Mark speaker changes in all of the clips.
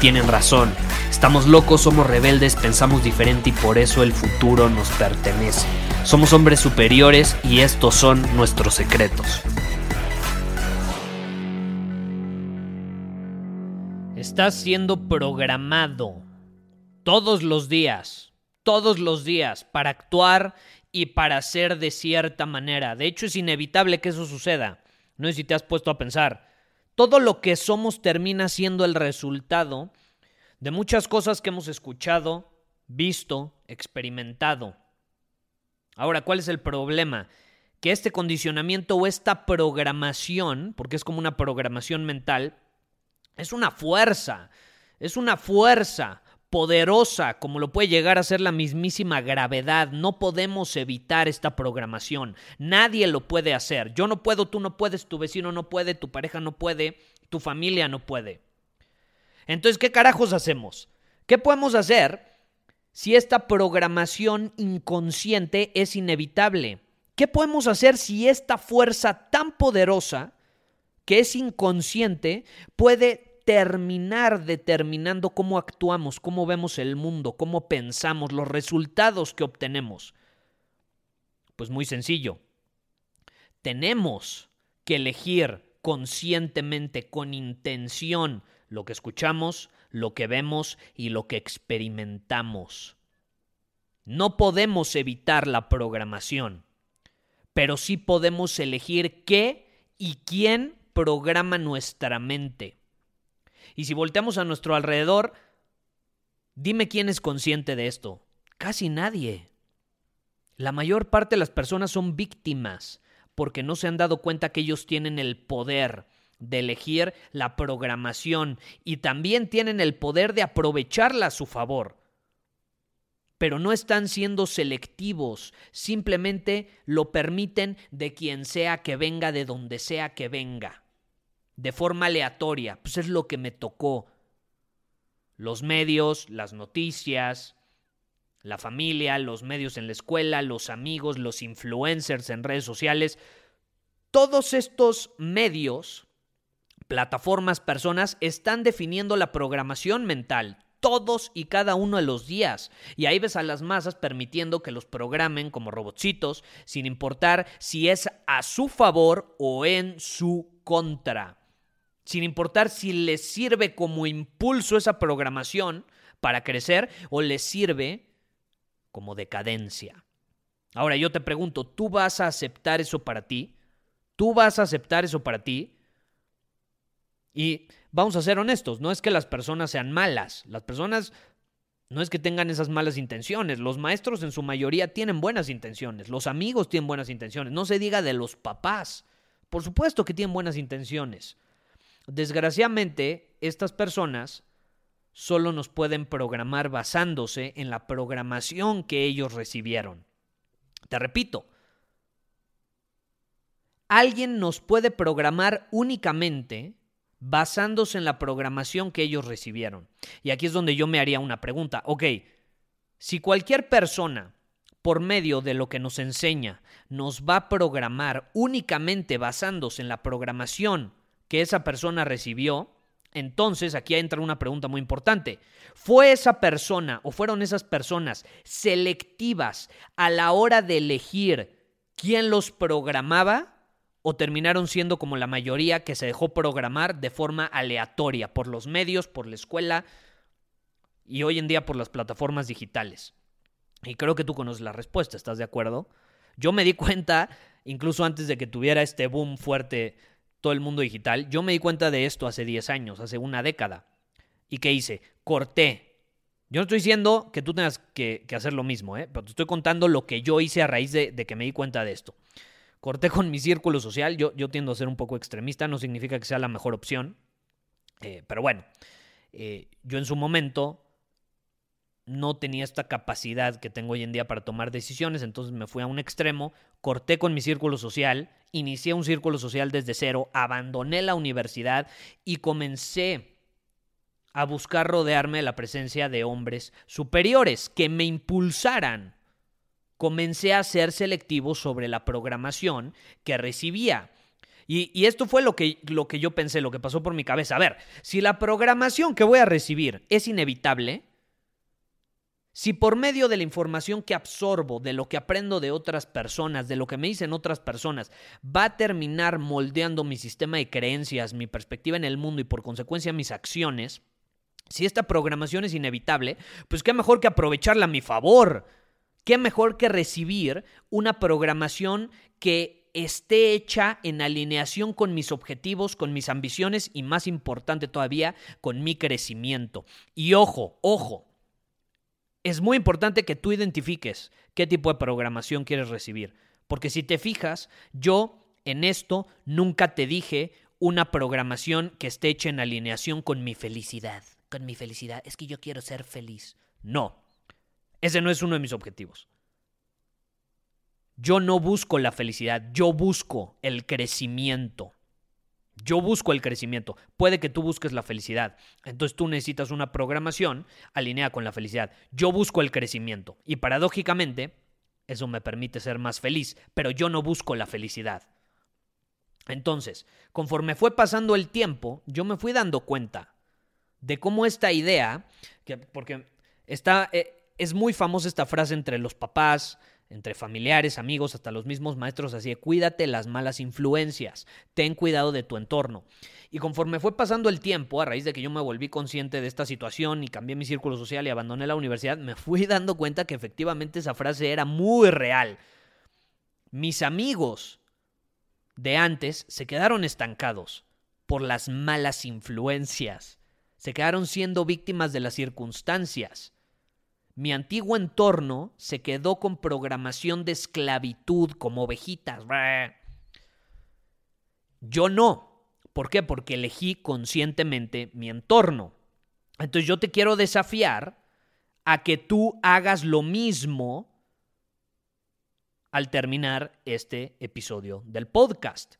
Speaker 1: tienen razón. Estamos locos, somos rebeldes, pensamos diferente y por eso el futuro nos pertenece. Somos hombres superiores y estos son nuestros secretos. Estás siendo programado todos los días, todos los días, para actuar y para ser de cierta manera. De hecho, es inevitable que eso suceda. No sé si te has puesto a pensar. Todo lo que somos termina siendo el resultado de muchas cosas que hemos escuchado, visto, experimentado. Ahora, ¿cuál es el problema? Que este condicionamiento o esta programación, porque es como una programación mental, es una fuerza, es una fuerza poderosa como lo puede llegar a ser la mismísima gravedad. No podemos evitar esta programación. Nadie lo puede hacer. Yo no puedo, tú no puedes, tu vecino no puede, tu pareja no puede, tu familia no puede. Entonces, ¿qué carajos hacemos? ¿Qué podemos hacer si esta programación inconsciente es inevitable? ¿Qué podemos hacer si esta fuerza tan poderosa que es inconsciente puede terminar determinando cómo actuamos, cómo vemos el mundo, cómo pensamos, los resultados que obtenemos? Pues muy sencillo. Tenemos que elegir conscientemente, con intención, lo que escuchamos, lo que vemos y lo que experimentamos. No podemos evitar la programación, pero sí podemos elegir qué y quién programa nuestra mente. Y si volteamos a nuestro alrededor, dime quién es consciente de esto. Casi nadie. La mayor parte de las personas son víctimas porque no se han dado cuenta que ellos tienen el poder de elegir la programación y también tienen el poder de aprovecharla a su favor. Pero no están siendo selectivos, simplemente lo permiten de quien sea que venga, de donde sea que venga de forma aleatoria, pues es lo que me tocó. Los medios, las noticias, la familia, los medios en la escuela, los amigos, los influencers en redes sociales, todos estos medios, plataformas, personas, están definiendo la programación mental todos y cada uno de los días. Y ahí ves a las masas permitiendo que los programen como robotcitos, sin importar si es a su favor o en su contra sin importar si les sirve como impulso esa programación para crecer o les sirve como decadencia. Ahora yo te pregunto, ¿tú vas a aceptar eso para ti? ¿Tú vas a aceptar eso para ti? Y vamos a ser honestos, no es que las personas sean malas, las personas no es que tengan esas malas intenciones, los maestros en su mayoría tienen buenas intenciones, los amigos tienen buenas intenciones, no se diga de los papás, por supuesto que tienen buenas intenciones. Desgraciadamente, estas personas solo nos pueden programar basándose en la programación que ellos recibieron. Te repito, alguien nos puede programar únicamente basándose en la programación que ellos recibieron. Y aquí es donde yo me haría una pregunta. Ok, si cualquier persona, por medio de lo que nos enseña, nos va a programar únicamente basándose en la programación que esa persona recibió, entonces aquí entra una pregunta muy importante. ¿Fue esa persona o fueron esas personas selectivas a la hora de elegir quién los programaba? ¿O terminaron siendo como la mayoría que se dejó programar de forma aleatoria por los medios, por la escuela y hoy en día por las plataformas digitales? Y creo que tú conoces la respuesta, ¿estás de acuerdo? Yo me di cuenta, incluso antes de que tuviera este boom fuerte todo el mundo digital, yo me di cuenta de esto hace 10 años, hace una década. ¿Y qué hice? Corté Yo no estoy diciendo que tú tengas que, hacer lo mismo, ¿eh? pero te estoy contando lo que yo hice a raíz de, que me di cuenta de esto. Corté con mi círculo social, yo, yo tiendo a ser un poco extremista, no significa que sea la mejor opción, eh, pero bueno, eh, yo en su momento no tenía esta capacidad que tengo hoy en día para tomar decisiones, entonces me fui a un extremo, corté con mi círculo social, inicié un círculo social desde cero, abandoné la universidad y comencé a buscar rodearme de la presencia de hombres superiores que me impulsaran. Comencé a ser selectivo sobre la programación que recibía. Y, esto fue lo que, lo que yo pensé, lo que pasó por mi cabeza. A ver, si la programación que voy a recibir es inevitable, si por medio de la información que absorbo, de lo que aprendo de otras personas, de lo que me dicen otras personas, va a terminar moldeando mi sistema de creencias, mi perspectiva en el mundo y por consecuencia mis acciones, si esta programación es inevitable, pues qué mejor que aprovecharla a mi favor. Qué mejor que recibir una programación que esté hecha en alineación con mis objetivos, con mis ambiciones y más importante todavía, con mi crecimiento. Y ojo, ojo, es muy importante que tú identifiques qué tipo de programación quieres recibir. Porque si te fijas, yo en esto nunca te dije una programación que esté hecha en alineación con mi felicidad con mi felicidad, es que yo quiero ser feliz. No, ese no es uno de mis objetivos. Yo no busco la felicidad, yo busco el crecimiento. Yo busco el crecimiento. Puede que tú busques la felicidad. Entonces tú necesitas una programación alineada con la felicidad. Yo busco el crecimiento. Y paradójicamente, eso me permite ser más feliz. Pero yo no busco la felicidad. Entonces, conforme fue pasando el tiempo, yo me fui dando cuenta de cómo esta idea, que, porque está, eh, es muy famosa esta frase entre los papás, entre familiares, amigos, hasta los mismos maestros, así de cuídate las malas influencias, ten cuidado de tu entorno. Y conforme fue pasando el tiempo, a raíz de que yo me volví consciente de esta situación y cambié mi círculo social y abandoné la universidad, me fui dando cuenta que efectivamente esa frase era muy real. Mis amigos de antes se quedaron estancados por las malas influencias se quedaron siendo víctimas de las circunstancias. Mi antiguo entorno se quedó con programación de esclavitud como ovejitas. Yo no. ¿Por qué? Porque elegí conscientemente mi entorno. Entonces yo te quiero desafiar a que tú hagas lo mismo al terminar este episodio del podcast.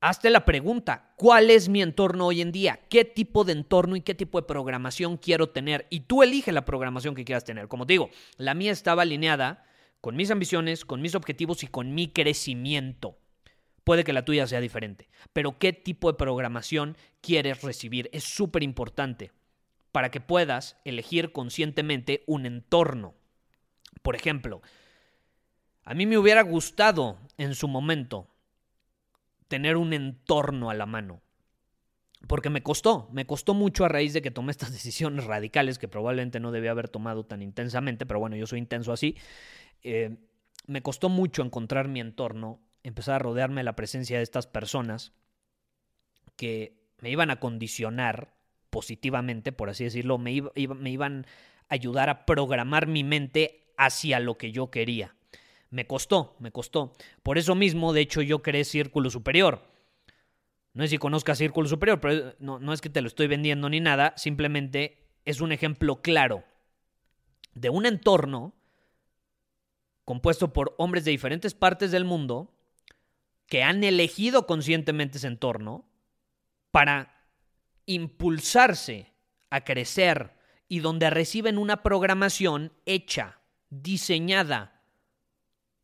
Speaker 1: Hazte la pregunta, ¿cuál es mi entorno hoy en día? ¿Qué tipo de entorno y qué tipo de programación quiero tener? Y tú elige la programación que quieras tener. Como te digo, la mía estaba alineada con mis ambiciones, con mis objetivos y con mi crecimiento. Puede que la tuya sea diferente, pero ¿qué tipo de programación quieres recibir? Es súper importante para que puedas elegir conscientemente un entorno. Por ejemplo, a mí me hubiera gustado en su momento tener un entorno a la mano. Porque me costó, me costó mucho a raíz de que tomé estas decisiones radicales que probablemente no debía haber tomado tan intensamente, pero bueno, yo soy intenso así. Eh, me costó mucho encontrar mi entorno, empezar a rodearme de la presencia de estas personas que me iban a condicionar positivamente, por así decirlo, me, me iban a ayudar a programar mi mente hacia lo que yo quería. Me costó, me costó. Por eso mismo, de hecho, yo creé Círculo Superior. No es si conozcas Círculo Superior, pero no, no es que te lo estoy vendiendo ni nada, simplemente es un ejemplo claro de un entorno compuesto por hombres de diferentes partes del mundo que han elegido conscientemente ese entorno para impulsarse a crecer y donde reciben una programación hecha, diseñada,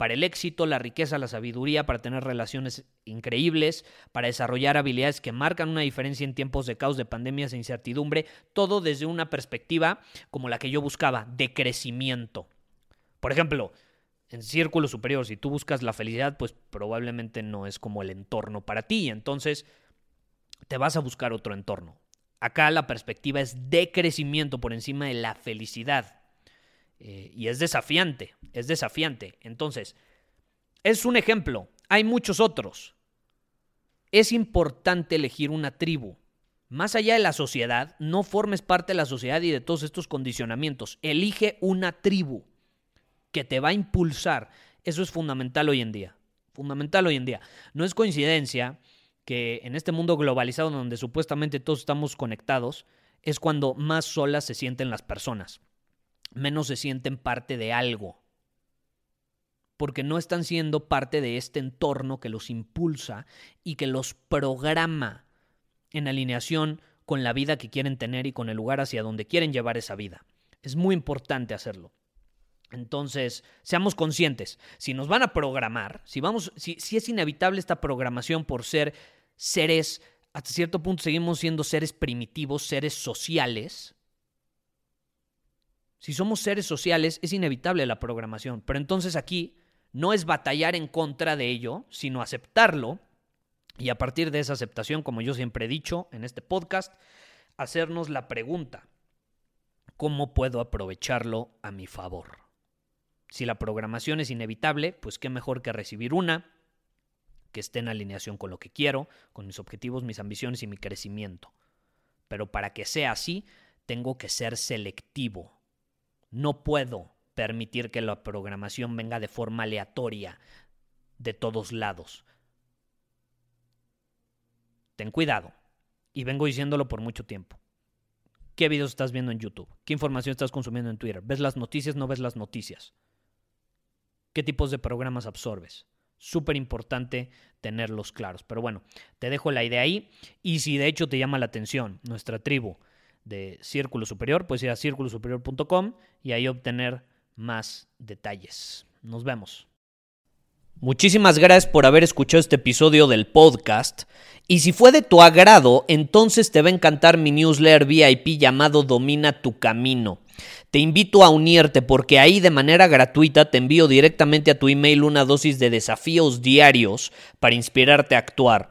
Speaker 1: para el éxito, la riqueza, la sabiduría, para tener relaciones increíbles, para desarrollar habilidades que marcan una diferencia en tiempos de caos, de pandemias e incertidumbre, todo desde una perspectiva como la que yo buscaba, de crecimiento. Por ejemplo, en círculo superior, si tú buscas la felicidad, pues probablemente no es como el entorno para ti, entonces te vas a buscar otro entorno. Acá la perspectiva es de crecimiento por encima de la felicidad. Eh, y es desafiante, es desafiante. Entonces, es un ejemplo, hay muchos otros. Es importante elegir una tribu, más allá de la sociedad, no formes parte de la sociedad y de todos estos condicionamientos. Elige una tribu que te va a impulsar. Eso es fundamental hoy en día. Fundamental hoy en día. No es coincidencia que en este mundo globalizado donde supuestamente todos estamos conectados, es cuando más solas se sienten las personas. Menos se sienten parte de algo. Porque no están siendo parte de este entorno que los impulsa y que los programa en alineación con la vida que quieren tener y con el lugar hacia donde quieren llevar esa vida. Es muy importante hacerlo. Entonces, seamos conscientes. Si nos van a programar, si, vamos, si, si es inevitable esta programación por ser seres, hasta cierto punto seguimos siendo seres primitivos, seres sociales. Si somos seres sociales, es inevitable la programación. Pero entonces aquí no es batallar en contra de ello, sino aceptarlo. Y a partir de esa aceptación, como yo siempre he dicho en este podcast, hacernos la pregunta, ¿cómo puedo aprovecharlo a mi favor? Si la programación es inevitable, pues qué mejor que recibir una que esté en alineación con lo que quiero, con mis objetivos, mis ambiciones y mi crecimiento. Pero para que sea así, tengo que ser selectivo. No puedo permitir que la programación venga de forma aleatoria de todos lados. Ten cuidado. Y vengo diciéndolo por mucho tiempo. ¿Qué videos estás viendo en YouTube? ¿Qué información estás consumiendo en Twitter? ¿Ves las noticias? ¿No ves las noticias? qué tipos de programas absorbes. Súper importante tenerlos claros. Pero bueno, te dejo la idea ahí. Y si de hecho te llama la atención nuestra tribu de Círculo Superior, pues ir a círculosuperior.com y ahí obtener más detalles. Nos vemos. Muchísimas gracias por haber escuchado este episodio del podcast. Y si fue de tu agrado, entonces te va a encantar mi newsletter VIP llamado Domina tu Camino. Te invito a unirte porque ahí de manera gratuita te envío directamente a tu email una dosis de desafíos diarios para inspirarte a actuar.